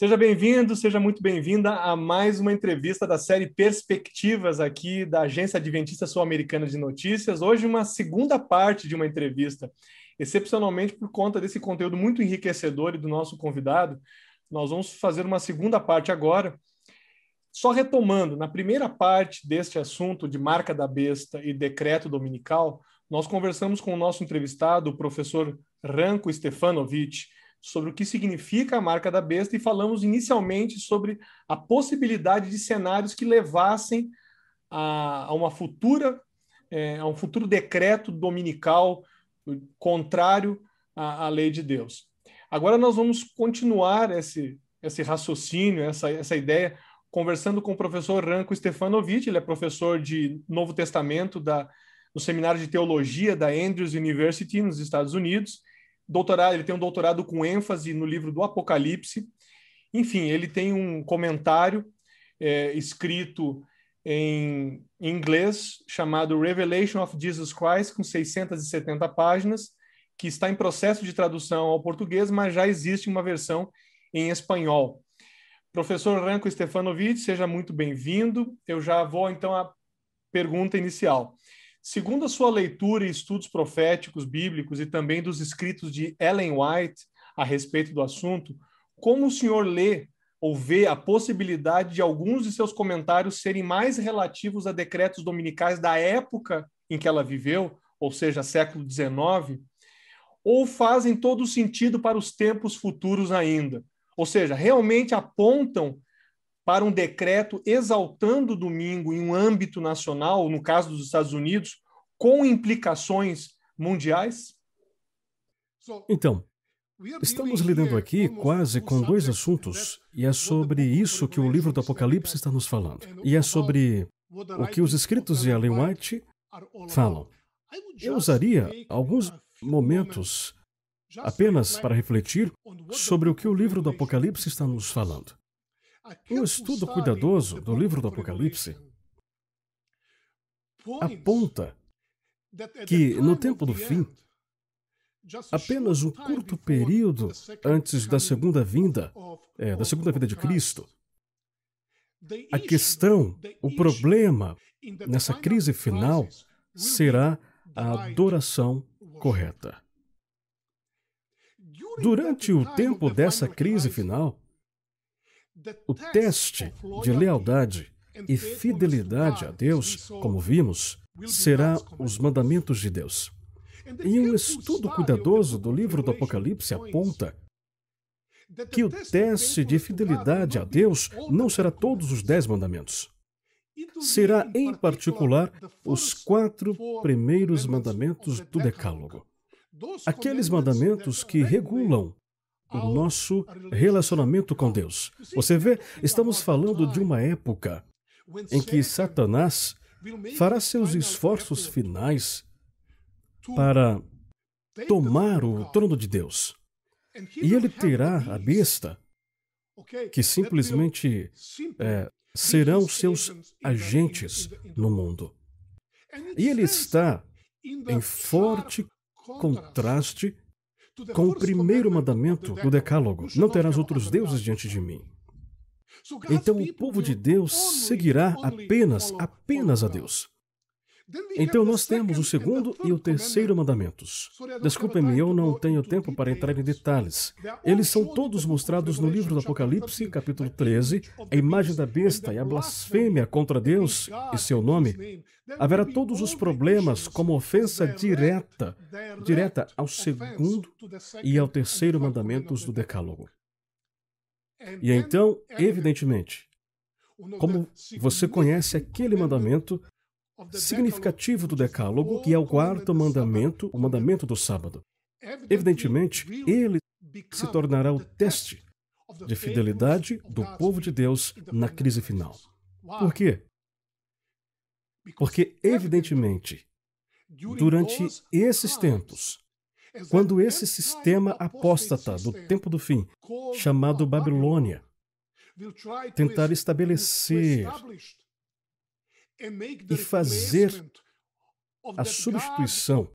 Seja bem-vindo, seja muito bem-vinda a mais uma entrevista da série Perspectivas aqui da Agência Adventista Sul-Americana de Notícias. Hoje, uma segunda parte de uma entrevista, excepcionalmente por conta desse conteúdo muito enriquecedor e do nosso convidado. Nós vamos fazer uma segunda parte agora. Só retomando, na primeira parte deste assunto de marca da besta e decreto dominical, nós conversamos com o nosso entrevistado, o professor Ranko Stefanovic sobre o que significa a marca da besta e falamos inicialmente sobre a possibilidade de cenários que levassem a, a uma futura é, a um futuro decreto dominical contrário à, à, lei de Deus. Agora nós vamos continuar esse esse raciocínio, essa essa ideia conversando com o professor Ranko Stefanovic, ele é professor de Novo Testamento da no Seminário de Teologia da Andrews University nos Estados Unidos doutorado, ele tem um doutorado com ênfase no livro do Apocalipse. Enfim, ele tem um comentário é, escrito em, inglês chamado Revelation of Jesus Christ, com 670 páginas, que está em processo de tradução ao português, mas já existe uma versão em espanhol. Professor Ranko Stefanovic, seja muito bem-vindo. Eu já vou então à pergunta inicial. Segundo a sua leitura e estudos proféticos bíblicos e também dos escritos de Ellen White a respeito do assunto, como o senhor lê ou vê a possibilidade de alguns de seus comentários serem mais relativos a decretos dominicais da época em que ela viveu, ou seja, século XIX, ou fazem todo sentido para os tempos futuros ainda? Ou seja, realmente apontam para um decreto exaltando o domingo em um âmbito nacional, no caso dos Estados Unidos, com implicações mundiais? Então, estamos lidando aqui quase com dois assuntos, e é sobre isso que o livro do Apocalipse está nos falando. E é sobre o que os escritos de Ellen White falam. Eu usaria alguns momentos apenas para refletir sobre o que o livro do Apocalipse está nos falando. Um estudo cuidadoso do livro do Apocalipse aponta que, no tempo do fim, apenas um curto período antes da segunda vinda, é, da segunda vinda de Cristo, a questão, o problema nessa crise final será a adoração correta. Durante o tempo dessa crise final, o teste de lealdade e fidelidade a Deus, como vimos, será os mandamentos de Deus. E um estudo cuidadoso do livro do Apocalipse aponta que o teste de fidelidade a Deus não será todos os dez mandamentos. Será, em particular, os quatro primeiros mandamentos do Decálogo. Aqueles mandamentos que regulam o nosso relacionamento com Deus. Você vê, estamos falando de uma época em que Satanás fará seus esforços finais para tomar o trono de Deus. E ele terá a besta, que simplesmente é, serão seus agentes no mundo. E ele está em forte contraste com o primeiro mandamento do Decálogo: Não terás outros deuses diante de mim. Então o povo de Deus seguirá apenas, apenas a Deus. Então nós temos o segundo e o terceiro mandamentos. Desculpem-me, eu não tenho tempo para entrar em detalhes. Eles são todos mostrados no livro do Apocalipse, capítulo 13, a imagem da besta e a blasfêmia contra Deus e seu nome. Haverá todos os problemas como ofensa direta, direta ao segundo e ao terceiro mandamentos do Decálogo. E então, evidentemente, como você conhece aquele mandamento significativo do Decálogo, que é o quarto mandamento, o mandamento do sábado, evidentemente, ele se tornará o teste de fidelidade do povo de Deus na crise final. Por quê? Porque, evidentemente, durante esses tempos, quando esse sistema apóstata do tempo do fim, chamado Babilônia, tentar estabelecer e fazer a substituição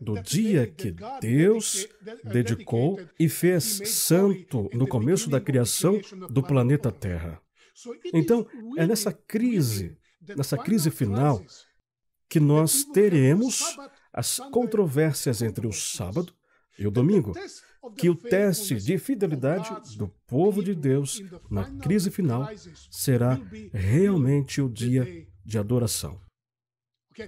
do dia que Deus dedicou e fez santo no começo da criação do planeta Terra. Então, é nessa crise, nessa crise final, que nós teremos as controvérsias entre o sábado e o domingo, que o teste de fidelidade do povo de Deus na crise final será realmente o dia de adoração.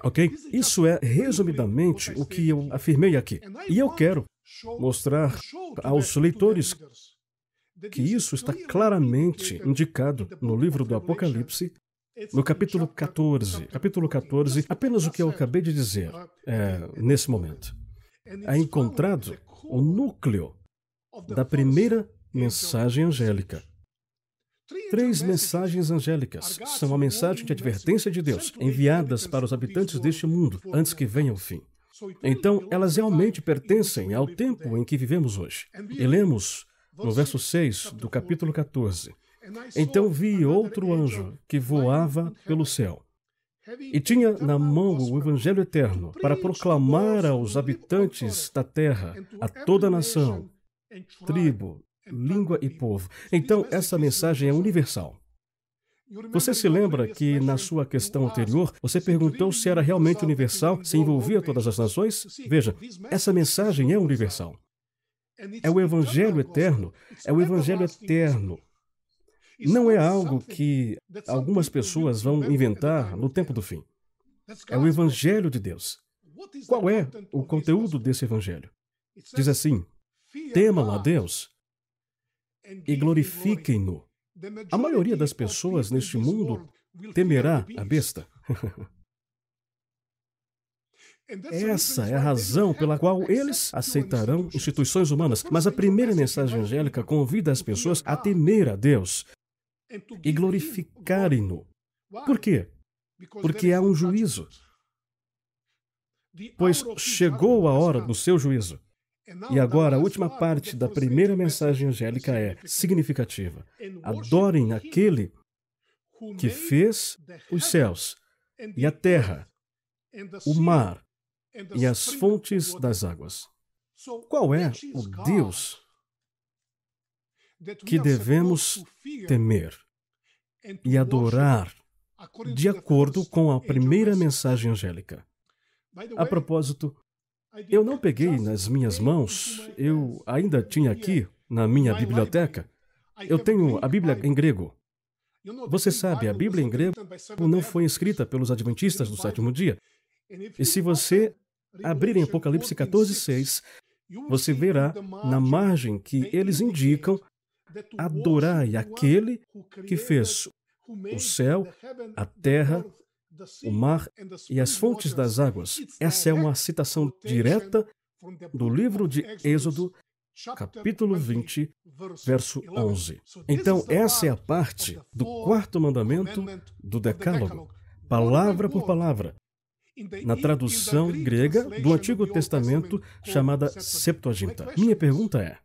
Ok? Isso é resumidamente o que eu afirmei aqui. E eu quero mostrar aos leitores que isso está claramente indicado no livro do Apocalipse, no capítulo 14. Capítulo 14, apenas o que eu acabei de dizer é, nesse momento. É encontrado o núcleo da primeira mensagem angélica. Três mensagens angélicas são a mensagem de advertência de Deus, enviadas para os habitantes deste mundo antes que venha o fim. Então, elas realmente pertencem ao tempo em que vivemos hoje. E lemos no verso 6 do capítulo 14: Então vi outro anjo que voava pelo céu. E tinha na mão o Evangelho eterno para proclamar aos habitantes da terra, a toda nação, tribo, língua e povo. Então, essa mensagem é universal. Você se lembra que na sua questão anterior você perguntou se era realmente universal, se envolvia todas as nações? Veja, essa mensagem é universal. É o Evangelho eterno. É o Evangelho eterno. Não é algo que algumas pessoas vão inventar no tempo do fim. É o Evangelho de Deus. Qual é o conteúdo desse Evangelho? Diz assim: temam a Deus e glorifiquem-no. A maioria das pessoas neste mundo temerá a besta. Essa é a razão pela qual eles aceitarão instituições humanas. Mas a primeira mensagem angélica convida as pessoas a temer a Deus e glorificarem-no. Por quê? Porque há um juízo. Pois chegou a hora do seu juízo. E agora, a última parte da primeira mensagem angélica é significativa. Adorem aquele que fez os céus e a terra, o mar e as fontes das águas. Qual é o Deus que devemos temer e adorar de acordo com a primeira mensagem angélica? A propósito, eu não peguei nas minhas mãos, eu ainda tinha aqui, na minha biblioteca, eu tenho a Bíblia em grego. Você sabe, a Bíblia em grego não foi escrita pelos adventistas do sétimo dia. E se você abrir em Apocalipse 14, 6, você verá na margem que eles indicam adorai aquele que fez o céu, a terra o mar e as fontes das águas. Essa é uma citação direta do livro de Êxodo, capítulo 20, verso 11. Então, essa é a parte do quarto mandamento do Decálogo, palavra por palavra, na tradução grega do Antigo Testamento chamada Septuaginta. Minha pergunta é: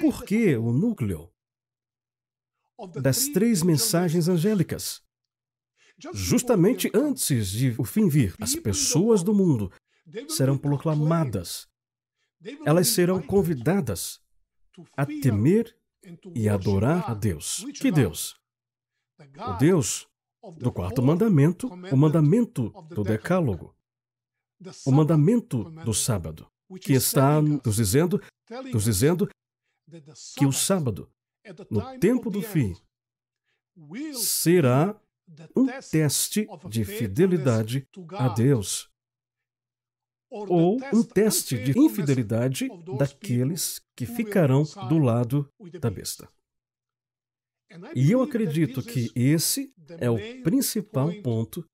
por que o núcleo das três mensagens angélicas? Justamente antes de o fim vir, as pessoas do mundo serão proclamadas. Elas serão convidadas a temer e adorar a Deus. Que Deus? O Deus do quarto mandamento, o mandamento do decálogo, o mandamento do sábado, que está nos dizendo, nos dizendo que o sábado, no tempo do fim, será um teste de fidelidade a Deus. Ou um teste de infidelidade daqueles que ficarão do lado da besta. E eu acredito que esse é o principal ponto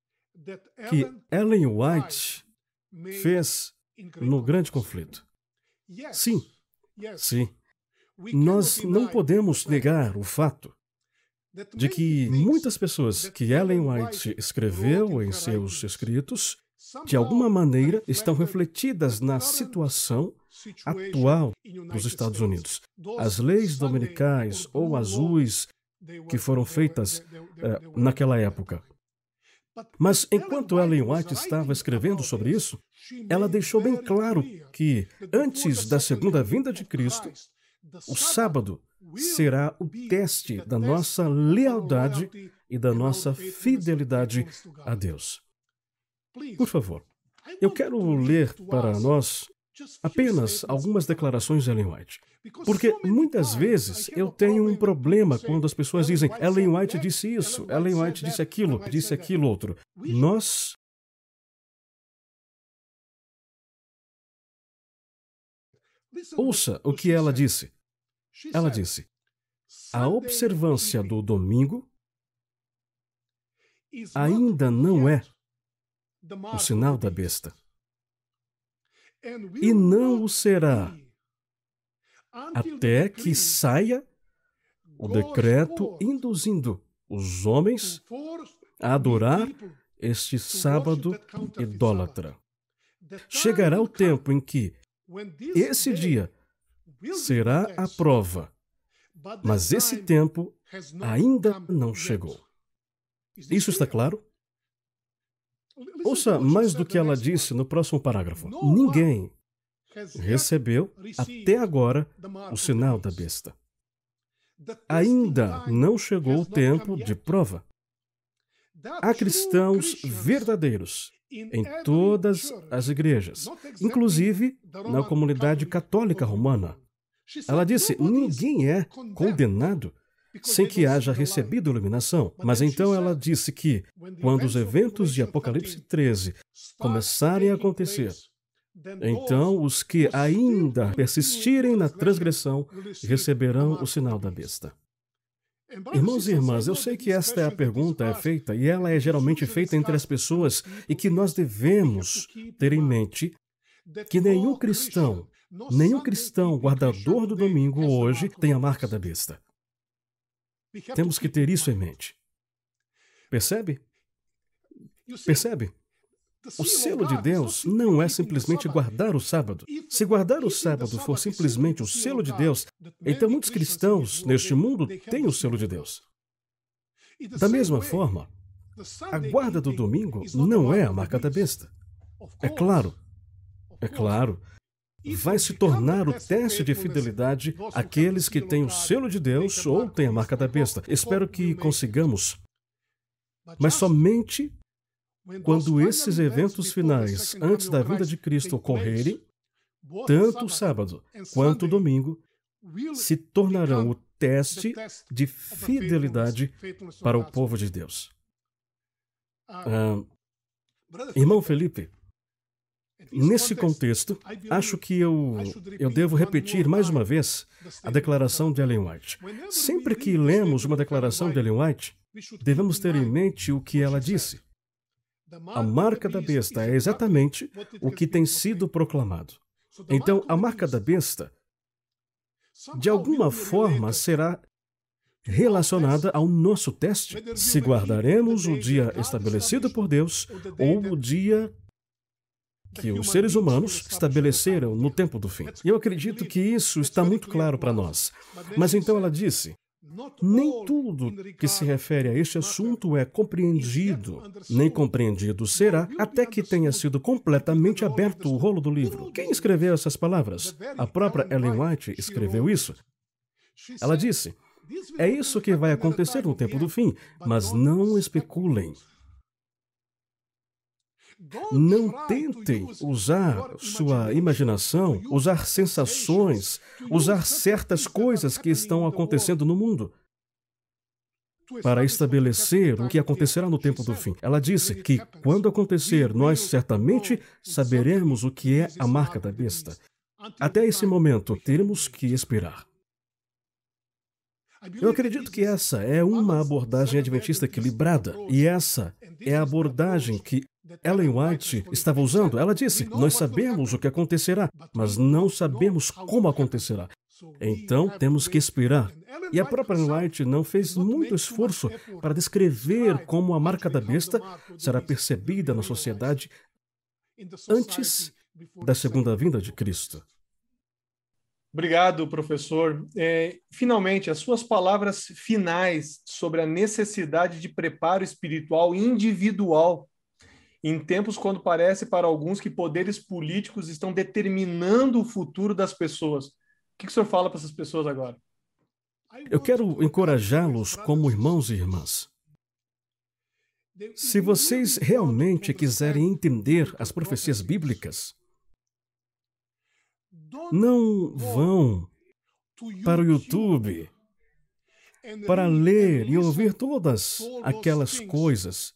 que Ellen White fez no grande conflito. Sim, sim. Nós não podemos negar o fato de que muitas pessoas que Ellen White escreveu em seus escritos, de alguma maneira, estão refletidas na situação atual dos Estados Unidos. As leis dominicais ou azuis que foram feitas uh, naquela época. Mas enquanto Ellen White estava escrevendo sobre isso, ela deixou bem claro que, antes da segunda vinda de Cristo, o sábado será o teste da nossa lealdade e da nossa fidelidade a Deus. Por favor, eu quero ler para nós apenas algumas declarações de Ellen White. Porque muitas vezes eu tenho um problema quando as pessoas dizem Ellen White disse isso, Ellen White disse aquilo, disse aquilo outro. Nós Ouça o que ela disse. Ela disse: a observância do domingo ainda não é o sinal da besta. E não o será até que saia o decreto induzindo os homens a adorar este sábado idólatra. Chegará o tempo em que esse dia será a prova, mas esse tempo ainda não chegou. Isso está claro? Ouça mais do que ela disse no próximo parágrafo. Ninguém recebeu até agora o sinal da besta. Ainda não chegou o tempo de prova. Há cristãos verdadeiros em todas as igrejas, inclusive na comunidade católica romana. Ela disse: ninguém é condenado sem que haja recebido iluminação. Mas então ela disse que, quando os eventos de Apocalipse 13 começarem a acontecer, então os que ainda persistirem na transgressão receberão o sinal da besta. Irmãos e irmãs, eu sei que esta é a pergunta é feita e ela é geralmente feita entre as pessoas e que nós devemos ter em mente que nenhum cristão, nenhum cristão guardador do domingo hoje tem a marca da besta. Temos que ter isso em mente. Percebe? Percebe? O selo de Deus não é simplesmente guardar o sábado. Se guardar o sábado for simplesmente o selo de Deus, então muitos cristãos neste mundo têm o selo de Deus. Da mesma forma, a guarda do domingo não é a marca da besta. É claro, é claro, vai se tornar o teste de fidelidade aqueles que têm o selo de Deus ou têm a marca da besta. Espero que consigamos. Mas somente quando esses eventos finais, antes da vinda de Cristo, ocorrerem, tanto o sábado quanto o domingo se tornarão o teste de fidelidade para o povo de Deus. Ah, irmão Felipe, nesse contexto, acho que eu, eu devo repetir mais uma vez a declaração de Ellen White. Sempre que lemos uma declaração de Ellen White, devemos ter em mente o que ela disse. A marca da besta é exatamente o que tem sido proclamado. Então, a marca da besta, de alguma forma, será relacionada ao nosso teste, se guardaremos o dia estabelecido por Deus ou o dia que os seres humanos estabeleceram no tempo do fim. E eu acredito que isso está muito claro para nós. Mas então ela disse: nem tudo que se refere a este assunto é compreendido, nem compreendido será até que tenha sido completamente aberto o rolo do livro. Quem escreveu essas palavras? A própria Ellen White escreveu isso. Ela disse: É isso que vai acontecer no tempo do fim, mas não especulem. Não tentem usar sua imaginação, usar sensações, usar certas coisas que estão acontecendo no mundo para estabelecer o que acontecerá no tempo do fim. Ela disse que, quando acontecer, nós certamente saberemos o que é a marca da besta. Até esse momento, teremos que esperar. Eu acredito que essa é uma abordagem adventista equilibrada, e essa é a abordagem que Ellen White estava usando. Ela disse: Nós sabemos o que acontecerá, mas não sabemos como acontecerá. Então temos que esperar. E a própria White não fez muito esforço para descrever como a marca da besta será percebida na sociedade antes da segunda vinda de Cristo. Obrigado, professor. É, finalmente, as suas palavras finais sobre a necessidade de preparo espiritual individual em tempos quando parece para alguns que poderes políticos estão determinando o futuro das pessoas. O que o senhor fala para essas pessoas agora? Eu quero encorajá-los como irmãos e irmãs. Se vocês realmente quiserem entender as profecias bíblicas, não vão para o YouTube para ler e ouvir todas aquelas coisas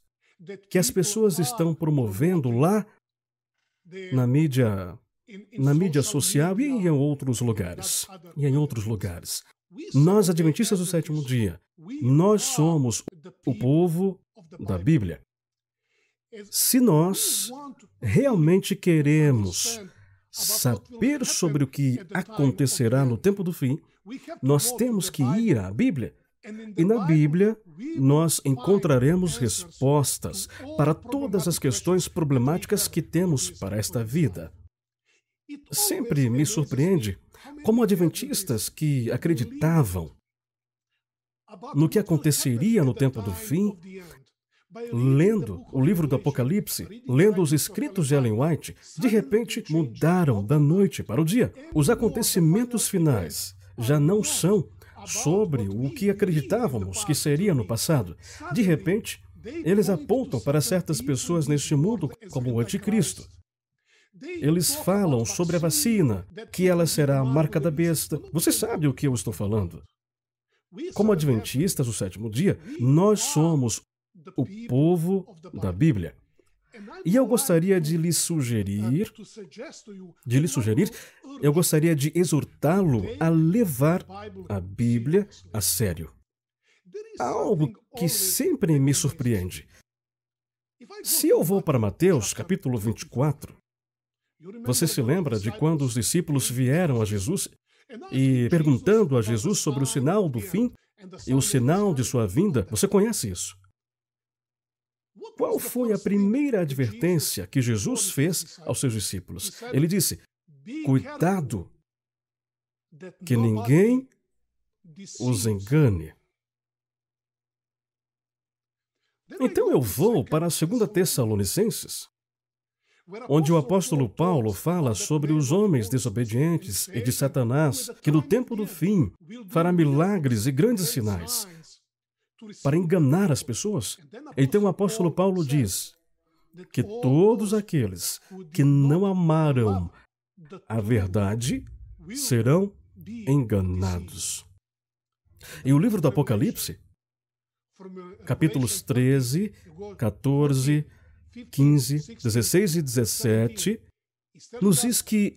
que as pessoas estão promovendo lá na mídia na mídia social e em outros lugares. E em outros lugares. Nós, adventistas do sétimo dia, nós somos o povo da Bíblia. Se nós realmente queremos saber sobre o que acontecerá no tempo do fim, nós temos que ir à Bíblia. E na Bíblia, nós encontraremos respostas para todas as questões problemáticas que temos para esta vida. Sempre me surpreende como adventistas que acreditavam no que aconteceria no tempo do fim lendo o livro do Apocalipse, lendo os escritos de Ellen White, de repente mudaram da noite para o dia. Os acontecimentos finais já não são sobre o que acreditávamos que seria no passado. De repente, eles apontam para certas pessoas neste mundo como o anticristo. Eles falam sobre a vacina, que ela será a marca da besta. Você sabe o que eu estou falando. Como adventistas do sétimo dia, nós somos o povo da Bíblia. E eu gostaria de lhe sugerir, de lhe sugerir, eu gostaria de exortá-lo a levar a Bíblia a sério. Há algo que sempre me surpreende. Se eu vou para Mateus, capítulo 24, você se lembra de quando os discípulos vieram a Jesus e perguntando a Jesus sobre o sinal do fim e o sinal de sua vinda? Você conhece isso? Qual foi a primeira advertência que Jesus fez aos seus discípulos? Ele disse: Cuidado que ninguém os engane. Então eu vou para a segunda Tessalonicenses, onde o apóstolo Paulo fala sobre os homens desobedientes e de Satanás, que no tempo do fim fará milagres e grandes sinais para enganar as pessoas. Então o apóstolo Paulo diz que todos aqueles que não amaram a verdade serão enganados. E o livro do Apocalipse, capítulos 13, 14, 15, 16 e 17, nos diz que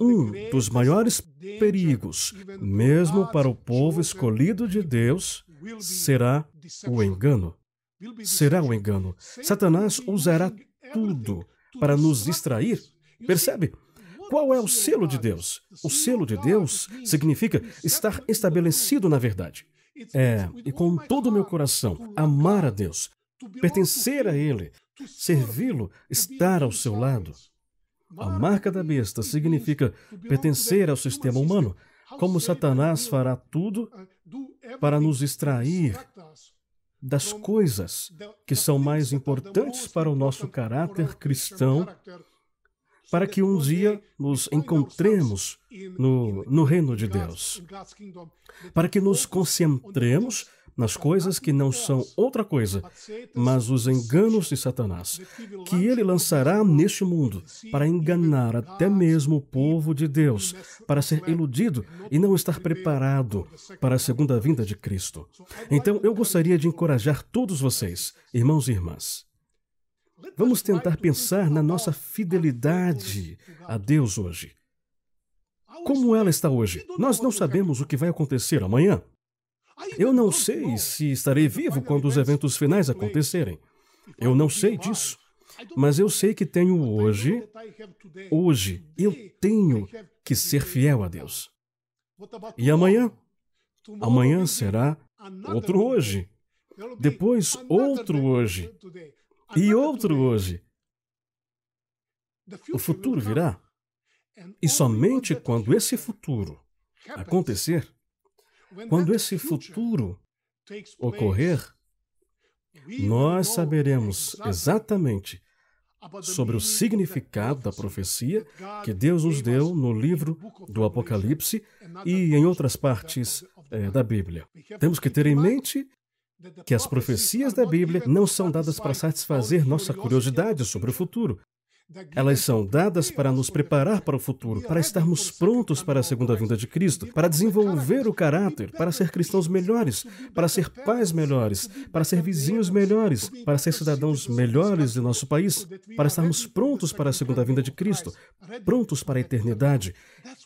um dos maiores perigos, mesmo para o povo escolhido de Deus, será o engano. Será o engano. Satanás usará tudo para nos distrair. Percebe? Qual é o selo de Deus? O selo de Deus significa estar estabelecido na verdade. É, e com todo o meu coração, amar a Deus, pertencer a Ele, servi-lo, estar ao seu lado. A marca da besta significa pertencer ao sistema humano, como Satanás fará tudo para nos extrair das coisas que são mais importantes para o nosso caráter cristão, para que um dia nos encontremos no, no reino de Deus, para que nos concentremos nas coisas que não são outra coisa, mas os enganos de Satanás, que ele lançará neste mundo para enganar até mesmo o povo de Deus, para ser iludido e não estar preparado para a segunda vinda de Cristo. Então, eu gostaria de encorajar todos vocês, irmãos e irmãs. Vamos tentar pensar na nossa fidelidade a Deus hoje. Como ela está hoje? Nós não sabemos o que vai acontecer amanhã. Eu não sei se estarei vivo quando os eventos finais acontecerem. Eu não sei disso. Mas eu sei que tenho hoje, hoje, eu tenho que ser fiel a Deus. E amanhã? Amanhã será outro hoje. Depois, outro hoje. E outro hoje. O futuro virá. E somente quando esse futuro acontecer, quando esse futuro ocorrer, nós saberemos exatamente sobre o significado da profecia que Deus nos deu no livro do Apocalipse e em outras partes é, da Bíblia. Temos que ter em mente que as profecias da Bíblia não são dadas para satisfazer nossa curiosidade sobre o futuro, elas são dadas para nos preparar para o futuro, para estarmos prontos para a segunda vinda de Cristo, para desenvolver o caráter, para ser cristãos melhores, para ser pais melhores, para ser vizinhos melhores, para ser cidadãos melhores de nosso país, para estarmos prontos para a segunda vinda de Cristo, prontos para a eternidade.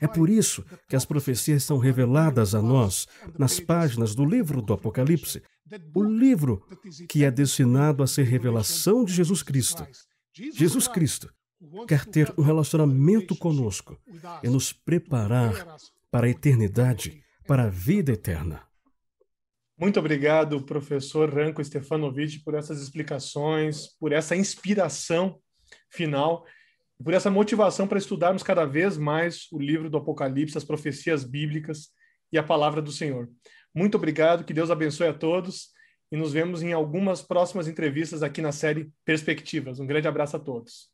É por isso que as profecias são reveladas a nós nas páginas do livro do Apocalipse, o livro que é destinado a ser revelação de Jesus Cristo. Jesus Cristo quer ter um relacionamento conosco e nos preparar para a eternidade, para a vida eterna. Muito obrigado, professor Ranko Stefanovic, por essas explicações, por essa inspiração final, por essa motivação para estudarmos cada vez mais o livro do Apocalipse, as profecias bíblicas e a palavra do Senhor. Muito obrigado, que Deus abençoe a todos e nos vemos em algumas próximas entrevistas aqui na série Perspectivas. Um grande abraço a todos.